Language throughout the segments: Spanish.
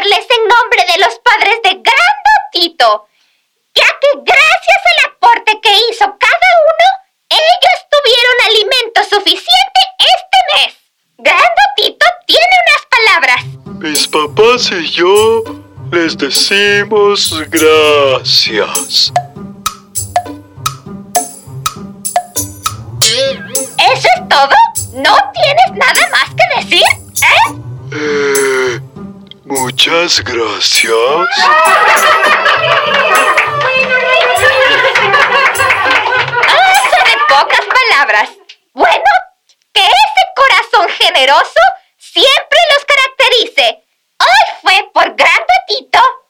Agradecerles en nombre de los padres de Grandotito, ya que gracias al aporte que hizo cada uno, ellos tuvieron alimento suficiente este mes. Grandotito tiene unas palabras. Mis papás y yo les decimos gracias. ¿Eso es todo? ¿No tienes nada más que decir? Muchas gracias. de pocas palabras. Bueno, que ese corazón generoso siempre los caracterice. Hoy fue por Gran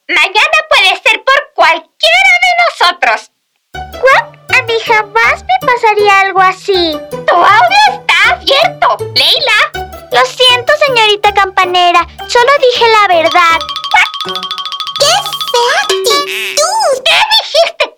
mañana puede ser por cualquiera de nosotros. ¿Cuál? A mí jamás me pasaría algo así. Tu audio está abierto, Leila. Lo siento, señorita campanera. Solo dije la verdad. ¡Qué fea actitud! ¿Qué dijiste,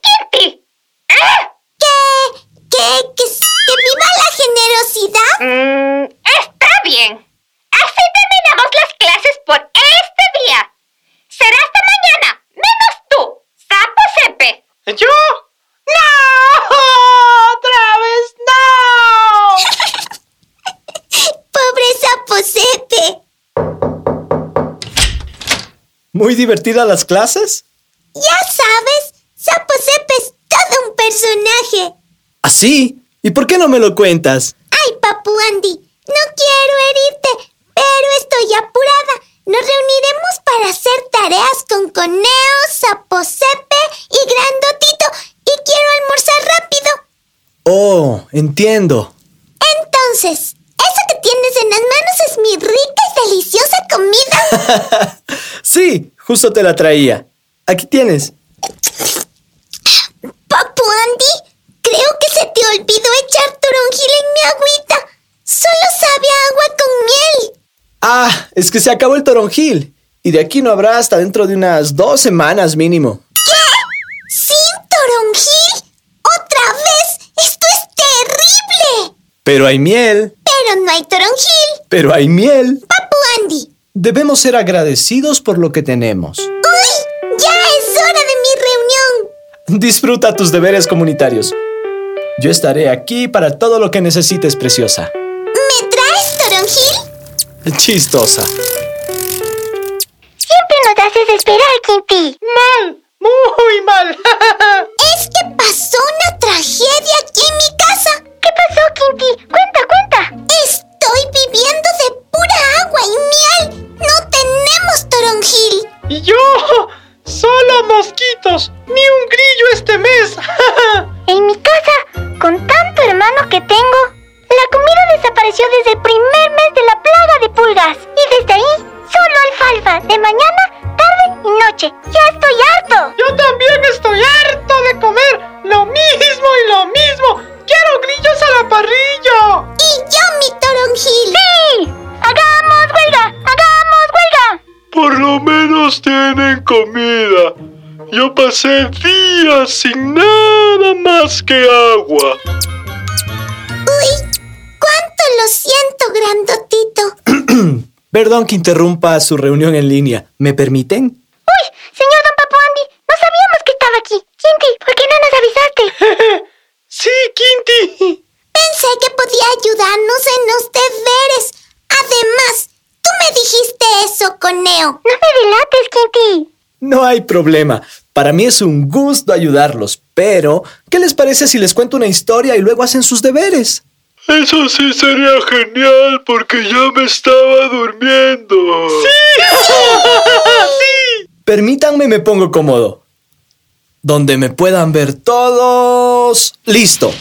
¿Muy divertidas las clases? Ya sabes, Sapo es todo un personaje. ¿Ah, sí? ¿Y por qué no me lo cuentas? Ay, Papu Andy, no quiero herirte, pero estoy apurada. Nos reuniremos para hacer tareas con Coneo, Sapo y Grandotito y quiero almorzar rápido. Oh, entiendo. Entonces, eso que tienes en las manos es mi rica y deliciosa comida. sí, justo te la traía. Aquí tienes. Papu Andy, creo que se te olvidó echar toronjil en mi agüita. Solo sabe agua con miel. Ah, es que se acabó el toronjil. Y de aquí no habrá hasta dentro de unas dos semanas mínimo. ¿Qué? ¿Sin toronjil? ¿Otra vez? ¡Esto es terrible! Pero hay miel. Pero no hay toronjil. Pero hay miel. Debemos ser agradecidos por lo que tenemos. ¡Uy! ¡Ya es hora de mi reunión! Disfruta tus deberes comunitarios. Yo estaré aquí para todo lo que necesites, preciosa. ¿Me traes toronjil? Chistosa. Siempre nos haces esperar, Kitty. ¡Mal! ¡Muy mal! es que pasó una tragedia aquí en mi casa. ¿Qué pasó, Kinky? Cuenta, cuenta. Estoy viviendo de pura agua y miel. No tenemos toronjil. ¿Y yo? Solo mosquitos. Ni un grillo este mes. en mi casa, con tanto hermano que tengo, la comida desapareció desde el primer mes de la plaga de pulgas. Y desde ahí, solo alfalfa de mañana, tarde y noche. Ya estoy harto. Yo también estoy harto de comer lo mismo y lo mismo. ¡Quiero grillos a la parrilla! Comida. Yo pasé días sin nada más que agua. Uy, cuánto lo siento, grandotito. Perdón que interrumpa su reunión en línea. ¿Me permiten? Uy, señor Don Papo Andy, no sabíamos que estaba aquí. Kinti, ¿por qué no nos avisaste? sí, Kinti. Pensé que podía ayudarnos en los deberes. Además, tú me dijiste eso, Coneo. No me delates, Kinti. No hay problema. Para mí es un gusto ayudarlos, pero ¿qué les parece si les cuento una historia y luego hacen sus deberes? Eso sí sería genial porque ya me estaba durmiendo. ¡Sí! ¡Sí! Permítanme me pongo cómodo. Donde me puedan ver todos. Listo.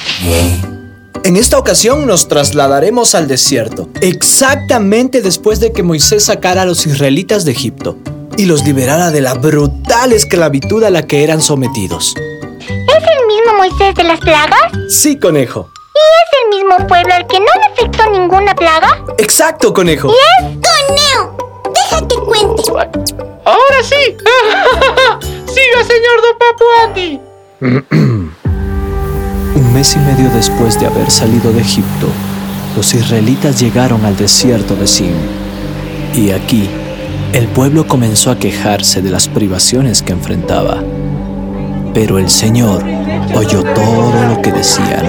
En esta ocasión nos trasladaremos al desierto, exactamente después de que Moisés sacara a los israelitas de Egipto y los liberara de la brutal esclavitud a la que eran sometidos. ¿Es el mismo Moisés de las plagas? Sí, conejo. ¿Y es el mismo pueblo al que no le afectó ninguna plaga? Exacto, conejo. ¿Y es? Coneo, déjate cuente. Ahora sí. Siga, señor Don Papu Andy. Un mes y medio después de haber salido de Egipto, los israelitas llegaron al desierto de Sin. Y aquí, el pueblo comenzó a quejarse de las privaciones que enfrentaba. Pero el Señor oyó todo lo que decían.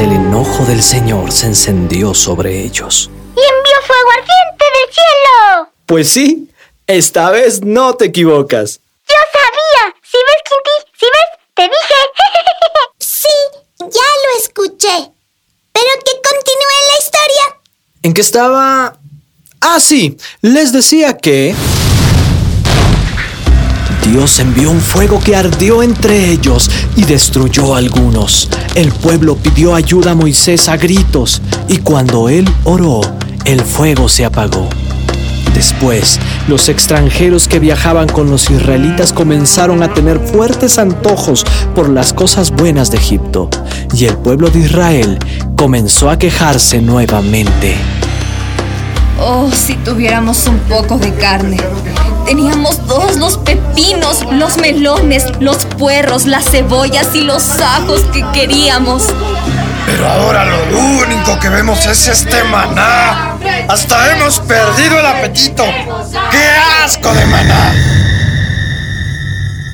El enojo del Señor se encendió sobre ellos. ¡Y envió fuego ardiente del cielo! Pues sí, esta vez no te equivocas. ¡Yo sabía! ¿Sí ves, Kinti? ¿Sí ves? ¡Te dije! Sí, ya lo escuché. Pero que continúe la historia. ¿En qué estaba? Ah, sí, les decía que... Dios envió un fuego que ardió entre ellos y destruyó a algunos. El pueblo pidió ayuda a Moisés a gritos y cuando él oró, el fuego se apagó. Después, los extranjeros que viajaban con los israelitas comenzaron a tener fuertes antojos por las cosas buenas de Egipto, y el pueblo de Israel comenzó a quejarse nuevamente. Oh, si tuviéramos un poco de carne. Teníamos todos los pepinos, los melones, los puerros, las cebollas y los ajos que queríamos. Pero ahora lo único que vemos es este maná. Hasta hemos perdido el apetito. ¡Qué asco de maná!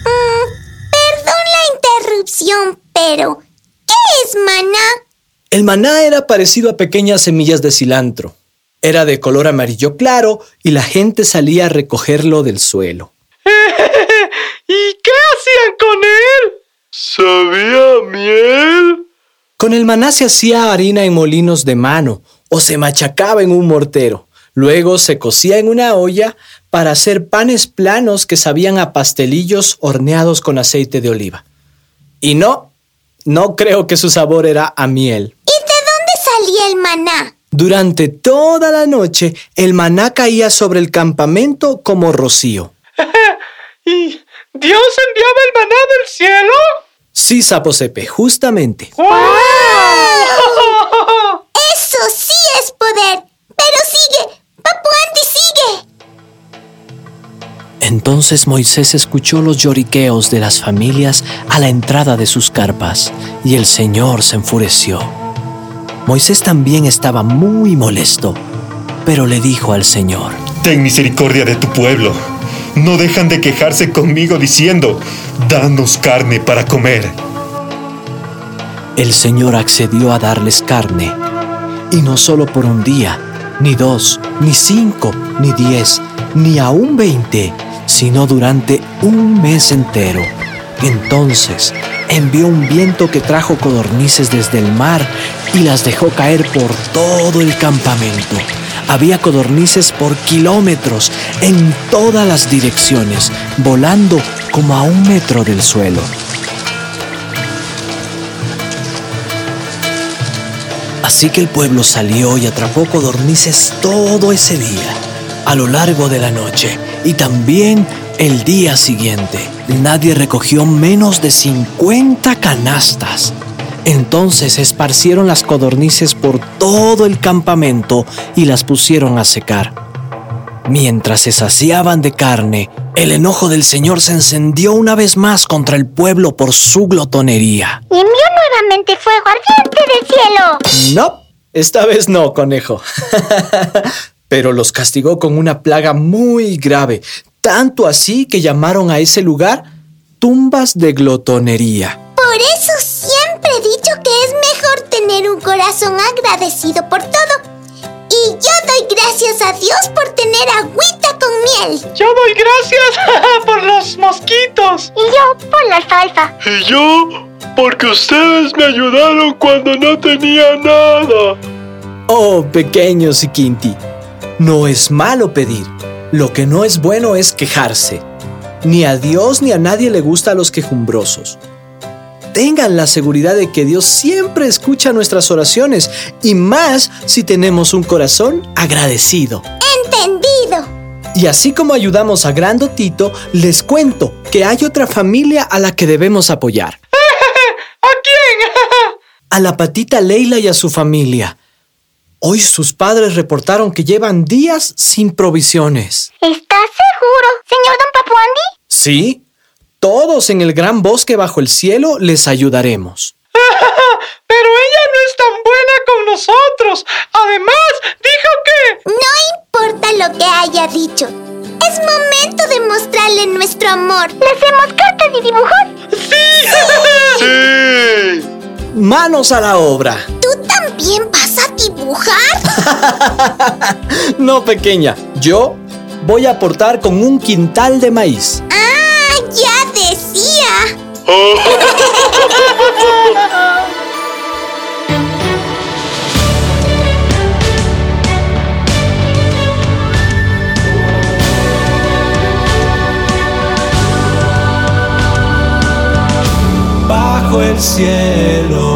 Perdón la interrupción, pero ¿qué es maná? El maná era parecido a pequeñas semillas de cilantro. Era de color amarillo claro y la gente salía a recogerlo del suelo. ¿Y qué hacían con él? ¿Sabía miel? Con el maná se hacía harina en molinos de mano o se machacaba en un mortero. Luego se cocía en una olla para hacer panes planos que sabían a pastelillos horneados con aceite de oliva. Y no, no creo que su sabor era a miel. ¿Y de dónde salía el maná? Durante toda la noche, el maná caía sobre el campamento como rocío. ¿Y Dios enviaba el maná del cielo? Sí, Saposepe, justamente. ¡Wow! Eso sí es poder. Pero sigue, Papu Andy sigue. Entonces Moisés escuchó los lloriqueos de las familias a la entrada de sus carpas, y el Señor se enfureció. Moisés también estaba muy molesto, pero le dijo al Señor, Ten misericordia de tu pueblo. No dejan de quejarse conmigo diciendo, danos carne para comer. El Señor accedió a darles carne, y no solo por un día, ni dos, ni cinco, ni diez, ni aún veinte, sino durante un mes entero. Entonces envió un viento que trajo codornices desde el mar y las dejó caer por todo el campamento. Había codornices por kilómetros en todas las direcciones, volando como a un metro del suelo. Así que el pueblo salió y atrapó codornices todo ese día, a lo largo de la noche y también el día siguiente. Nadie recogió menos de 50 canastas. Entonces esparcieron las codornices por todo el campamento y las pusieron a secar. Mientras se saciaban de carne, el enojo del Señor se encendió una vez más contra el pueblo por su glotonería. Y envió nuevamente fuego ardiente del cielo. No, esta vez no, conejo. Pero los castigó con una plaga muy grave, tanto así que llamaron a ese lugar tumbas de glotonería. Por eso siempre he dicho que es mejor tener un corazón agradecido por todo. Y yo doy gracias a Dios por tener agüita con miel. Yo doy gracias por los mosquitos. Y yo por la alfalfa. Y yo, porque ustedes me ayudaron cuando no tenía nada. Oh, pequeño Siquinti, no es malo pedir. Lo que no es bueno es quejarse. Ni a Dios ni a nadie le gusta a los quejumbrosos. Tengan la seguridad de que Dios siempre escucha nuestras oraciones y más si tenemos un corazón agradecido. Entendido. Y así como ayudamos a Grandotito, les cuento que hay otra familia a la que debemos apoyar. ¿A quién? A la patita Leila y a su familia. Hoy sus padres reportaron que llevan días sin provisiones. ¿Estás seguro, señor Don Papuandi? Sí, todos en el gran bosque bajo el cielo les ayudaremos. Pero ella no es tan buena con nosotros. Además, dijo que... No importa lo que haya dicho. Es momento de mostrarle nuestro amor. ¿Le hacemos cartas y dibujos? ¡Sí! ¡Sí! ¡Manos a la obra! ¿Tú también dibujar? no, pequeña, yo voy a aportar con un quintal de maíz. ¡Ah, ya decía! bajo el cielo.